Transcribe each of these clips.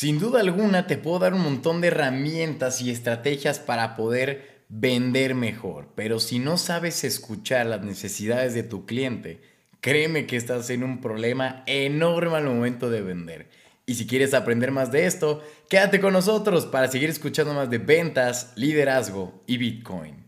Sin duda alguna te puedo dar un montón de herramientas y estrategias para poder vender mejor, pero si no sabes escuchar las necesidades de tu cliente, créeme que estás en un problema enorme al momento de vender. Y si quieres aprender más de esto, quédate con nosotros para seguir escuchando más de ventas, liderazgo y Bitcoin.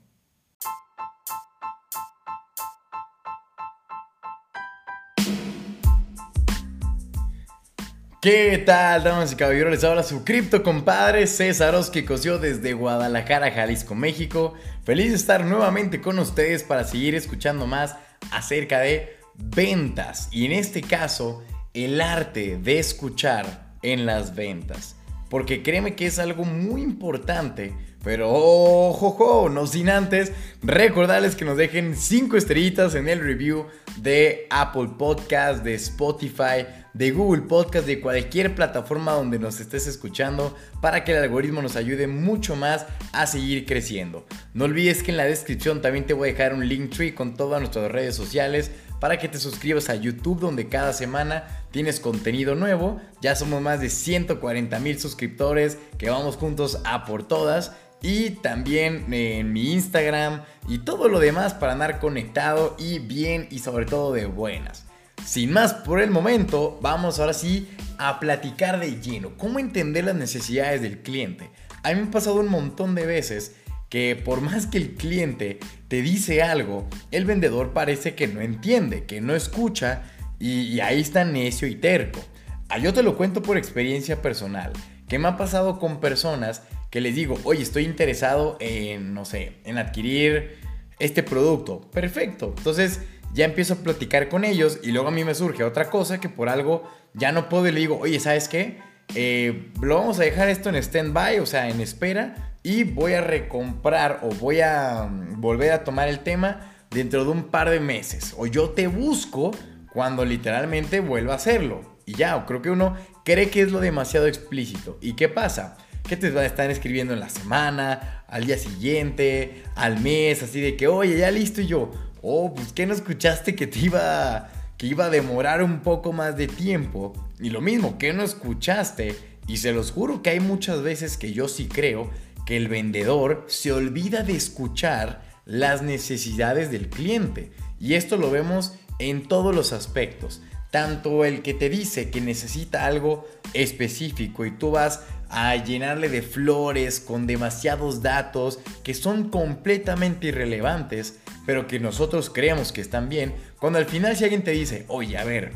¿Qué tal, damas y caballeros? Les habla su cripto compadre César Oski Cosio desde Guadalajara, Jalisco, México. Feliz de estar nuevamente con ustedes para seguir escuchando más acerca de ventas y en este caso el arte de escuchar en las ventas. Porque créeme que es algo muy importante pero ojo, no sin antes recordarles que nos dejen 5 estrellitas en el review de Apple Podcast, de Spotify, de Google Podcast, de cualquier plataforma donde nos estés escuchando para que el algoritmo nos ayude mucho más a seguir creciendo. No olvides que en la descripción también te voy a dejar un link tree con todas nuestras redes sociales para que te suscribas a YouTube donde cada semana tienes contenido nuevo. Ya somos más de 140 mil suscriptores que vamos juntos a por todas y también en mi Instagram y todo lo demás para andar conectado y bien y sobre todo de buenas. Sin más por el momento, vamos ahora sí a platicar de lleno. ¿Cómo entender las necesidades del cliente? A mí me ha pasado un montón de veces que por más que el cliente te dice algo, el vendedor parece que no entiende, que no escucha y, ahí está necio y terco. Ah, yo te lo cuento por experiencia personal, que me ha pasado con personas que les digo, oye, estoy interesado en, no sé, en adquirir este producto. Perfecto. Entonces ya empiezo a platicar con ellos y luego a mí me surge otra cosa que por algo ya no puedo y le digo, oye, ¿sabes qué? Eh, lo vamos a dejar esto en stand-by, o sea, en espera, y voy a recomprar o voy a mm, volver a tomar el tema dentro de un par de meses. O yo te busco cuando literalmente vuelva a hacerlo. Y ya, creo que uno cree que es lo demasiado explícito. ¿Y qué pasa? ¿Qué te van a estar escribiendo en la semana, al día siguiente, al mes, así de que, oye, ya listo y yo, oh, pues ¿qué no escuchaste que te iba, que iba a demorar un poco más de tiempo? Y lo mismo, ¿qué no escuchaste? Y se los juro que hay muchas veces que yo sí creo que el vendedor se olvida de escuchar las necesidades del cliente. Y esto lo vemos en todos los aspectos. Tanto el que te dice que necesita algo específico y tú vas a llenarle de flores con demasiados datos que son completamente irrelevantes, pero que nosotros creemos que están bien, cuando al final si alguien te dice, oye, a ver,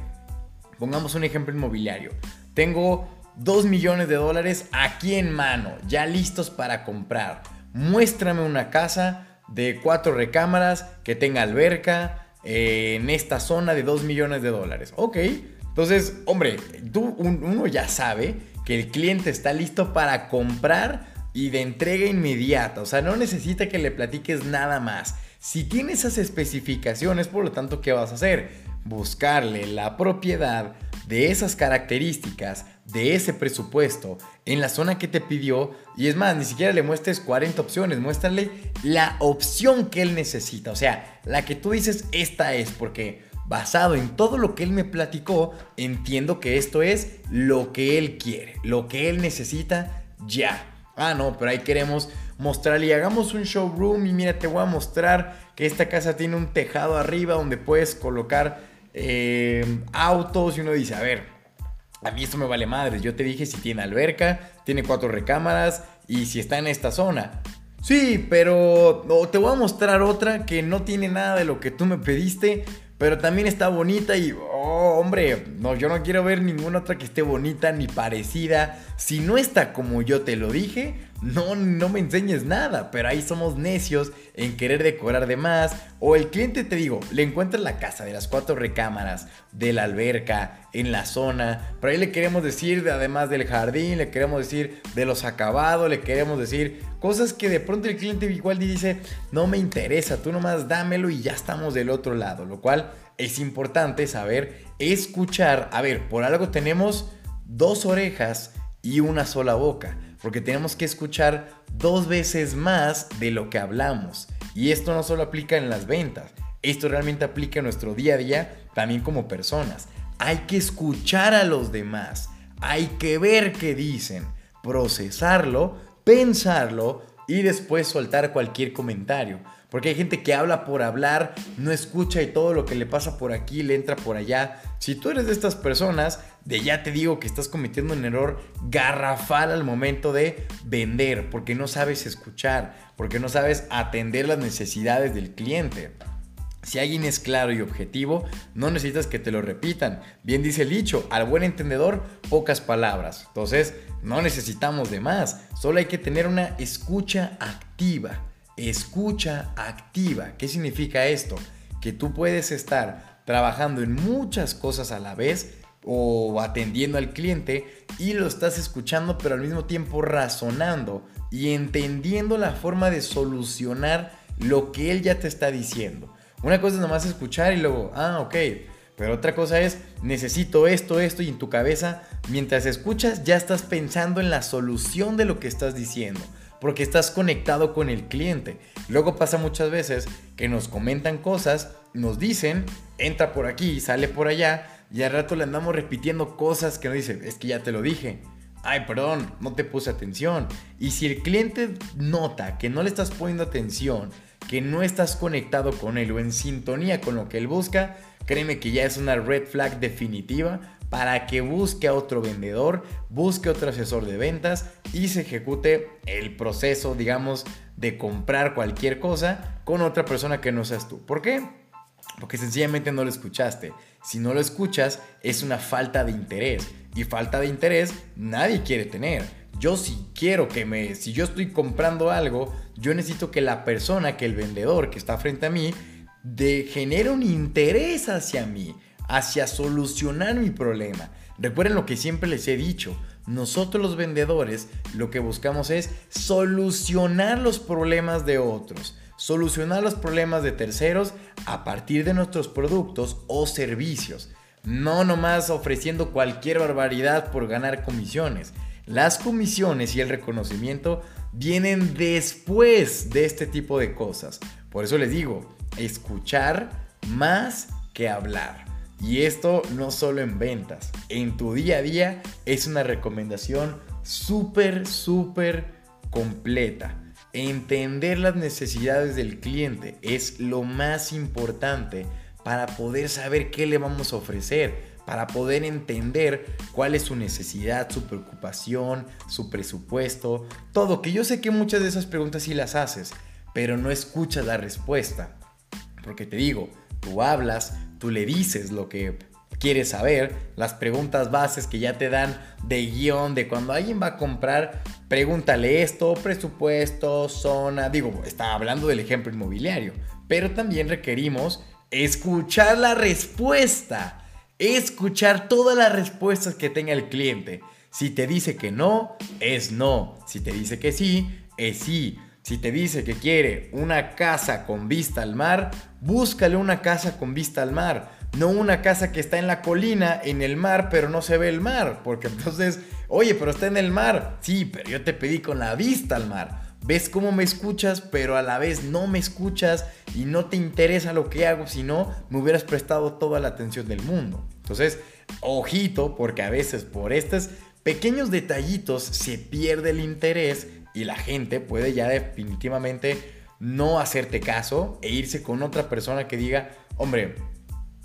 pongamos un ejemplo inmobiliario, tengo 2 millones de dólares aquí en mano, ya listos para comprar, muéstrame una casa de cuatro recámaras que tenga alberca eh, en esta zona de 2 millones de dólares. Ok, entonces, hombre, tú, uno ya sabe que el cliente está listo para comprar y de entrega inmediata. O sea, no necesita que le platiques nada más. Si tiene esas especificaciones, por lo tanto, ¿qué vas a hacer? Buscarle la propiedad de esas características, de ese presupuesto, en la zona que te pidió. Y es más, ni siquiera le muestres 40 opciones, muéstrale la opción que él necesita. O sea, la que tú dices, esta es, porque basado en todo lo que él me platicó, entiendo que esto es lo que él quiere, lo que él necesita ya. Ah, no, pero ahí queremos mostrarle hagamos un showroom y mira, te voy a mostrar que esta casa tiene un tejado arriba donde puedes colocar eh, autos y uno dice, a ver, a mí esto me vale madres, yo te dije si tiene alberca, tiene cuatro recámaras y si está en esta zona. Sí, pero te voy a mostrar otra que no tiene nada de lo que tú me pediste, pero también está bonita y, hombre, no, yo no quiero ver ninguna otra que esté bonita ni parecida. Si no está como yo te lo dije, no, no me enseñes nada. Pero ahí somos necios en querer decorar de más. O el cliente, te digo, le encuentra la casa de las cuatro recámaras, de la alberca, en la zona. Pero ahí le queremos decir, además del jardín, le queremos decir de los acabados, le queremos decir cosas que de pronto el cliente igual dice, no me interesa, tú nomás dámelo y ya estamos del otro lado. Lo cual es importante saber escuchar. A ver, por algo tenemos dos orejas y una sola boca, porque tenemos que escuchar dos veces más de lo que hablamos. Y esto no solo aplica en las ventas, esto realmente aplica en nuestro día a día también como personas. Hay que escuchar a los demás. hay que ver qué dicen, procesarlo, pensarlo y después soltar cualquier comentario. Porque hay gente que habla por hablar, no escucha y todo lo que le pasa por aquí le entra por allá. Si tú eres de estas personas, de ya te digo que estás cometiendo un error garrafal al momento de vender, porque no sabes escuchar, porque no sabes atender las necesidades del cliente. Si alguien es claro y objetivo, no necesitas que te lo repitan. Bien dice el dicho, al buen entendedor, pocas palabras. Entonces, no necesitamos de más. Solo hay que tener una escucha activa escucha activa. ¿Qué significa esto? Que tú puedes estar trabajando en muchas cosas a la vez o atendiendo al cliente y lo estás escuchando pero al mismo tiempo razonando y entendiendo la forma de solucionar lo que él ya te está diciendo. Una cosa es nomás escuchar y luego, ah, ok. Pero otra cosa es, necesito esto, esto y en tu cabeza, mientras escuchas ya estás pensando en la solución de lo que estás diciendo porque estás conectado con el cliente. Luego pasa muchas veces que nos comentan cosas, nos dicen, entra por aquí, sale por allá, y al rato le andamos repitiendo cosas que nos dicen, es que ya te lo dije. Ay, perdón, no te puse atención. Y si el cliente nota que no le estás poniendo atención, que no estás conectado con él o en sintonía con lo que él busca, créeme que ya es una red flag definitiva para que busque a otro vendedor, busque otro asesor de ventas y se ejecute el proceso, digamos, de comprar cualquier cosa con otra persona que no seas tú. ¿Por qué? Porque sencillamente no lo escuchaste. Si no lo escuchas, es una falta de interés. Y falta de interés nadie quiere tener. Yo si quiero que me, si yo estoy comprando algo, yo necesito que la persona, que el vendedor que está frente a mí, de, genere un interés hacia mí hacia solucionar mi problema. Recuerden lo que siempre les he dicho, nosotros los vendedores lo que buscamos es solucionar los problemas de otros, solucionar los problemas de terceros a partir de nuestros productos o servicios. No nomás ofreciendo cualquier barbaridad por ganar comisiones. Las comisiones y el reconocimiento vienen después de este tipo de cosas. Por eso les digo, escuchar más que hablar. Y esto no solo en ventas, en tu día a día es una recomendación súper, súper completa. Entender las necesidades del cliente es lo más importante para poder saber qué le vamos a ofrecer, para poder entender cuál es su necesidad, su preocupación, su presupuesto, todo, que yo sé que muchas de esas preguntas sí las haces, pero no escuchas la respuesta. Porque te digo, tú hablas, tú le dices lo que quieres saber, las preguntas bases que ya te dan de guion, de cuando alguien va a comprar, pregúntale esto, presupuesto, zona, digo, está hablando del ejemplo inmobiliario, pero también requerimos escuchar la respuesta, escuchar todas las respuestas que tenga el cliente. Si te dice que no, es no. Si te dice que sí, es sí. Si te dice que quiere una casa con vista al mar, búscale una casa con vista al mar. No una casa que está en la colina, en el mar, pero no se ve el mar. Porque entonces, oye, pero está en el mar. Sí, pero yo te pedí con la vista al mar. Ves cómo me escuchas, pero a la vez no me escuchas y no te interesa lo que hago, si no, me hubieras prestado toda la atención del mundo. Entonces, ojito, porque a veces por estos pequeños detallitos se pierde el interés y la gente puede ya definitivamente no hacerte caso e irse con otra persona que diga, hombre,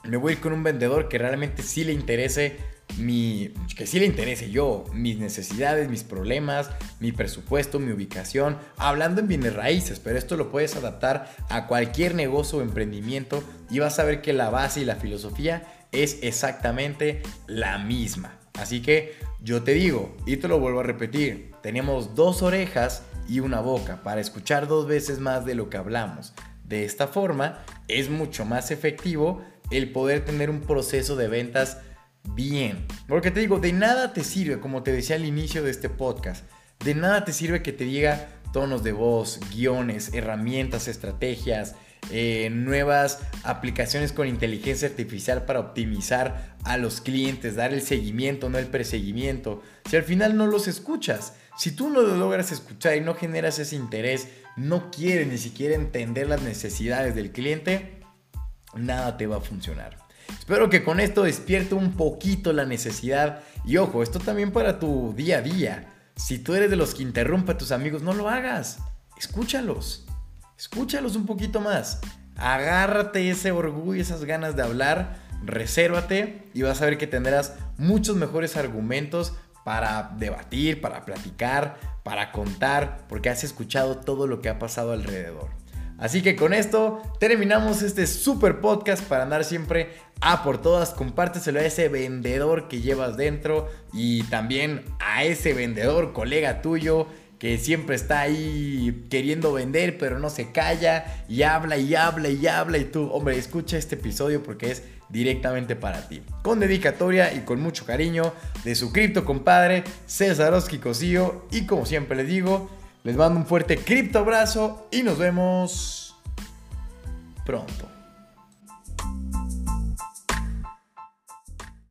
me voy a ir con un vendedor que realmente sí le interese mi, que sí le interese yo, mis necesidades, mis problemas, mi presupuesto, mi ubicación, hablando en bienes raíces, pero esto lo puedes adaptar a cualquier negocio o emprendimiento y vas a ver que la base y la filosofía es exactamente la misma. Así que yo te digo, y te lo vuelvo a repetir, tenemos dos orejas y una boca para escuchar dos veces más de lo que hablamos. De esta forma es mucho más efectivo el poder tener un proceso de ventas bien. Porque te digo, de nada te sirve, como te decía al inicio de este podcast, de nada te sirve que te diga tonos de voz, guiones, herramientas, estrategias, eh, nuevas aplicaciones con inteligencia artificial para optimizar a los clientes, dar el seguimiento, no el perseguimiento. Si al final no los escuchas, si tú no lo logras escuchar y no generas ese interés, no quieres ni siquiera entender las necesidades del cliente, nada te va a funcionar. Espero que con esto despierte un poquito la necesidad. Y ojo, esto también para tu día a día. Si tú eres de los que interrumpe a tus amigos, no lo hagas. Escúchalos. Escúchalos un poquito más. Agárrate ese orgullo, esas ganas de hablar. Resérvate y vas a ver que tendrás muchos mejores argumentos para debatir, para platicar, para contar, porque has escuchado todo lo que ha pasado alrededor. Así que con esto terminamos este super podcast para andar siempre a por todas. Compárteselo a ese vendedor que llevas dentro y también a ese vendedor, colega tuyo, que siempre está ahí queriendo vender, pero no se calla y habla y habla y habla. Y tú, hombre, escucha este episodio porque es directamente para ti. Con dedicatoria y con mucho cariño de su cripto compadre César Oski Cosío. Y como siempre les digo, les mando un fuerte cripto abrazo y nos vemos pronto.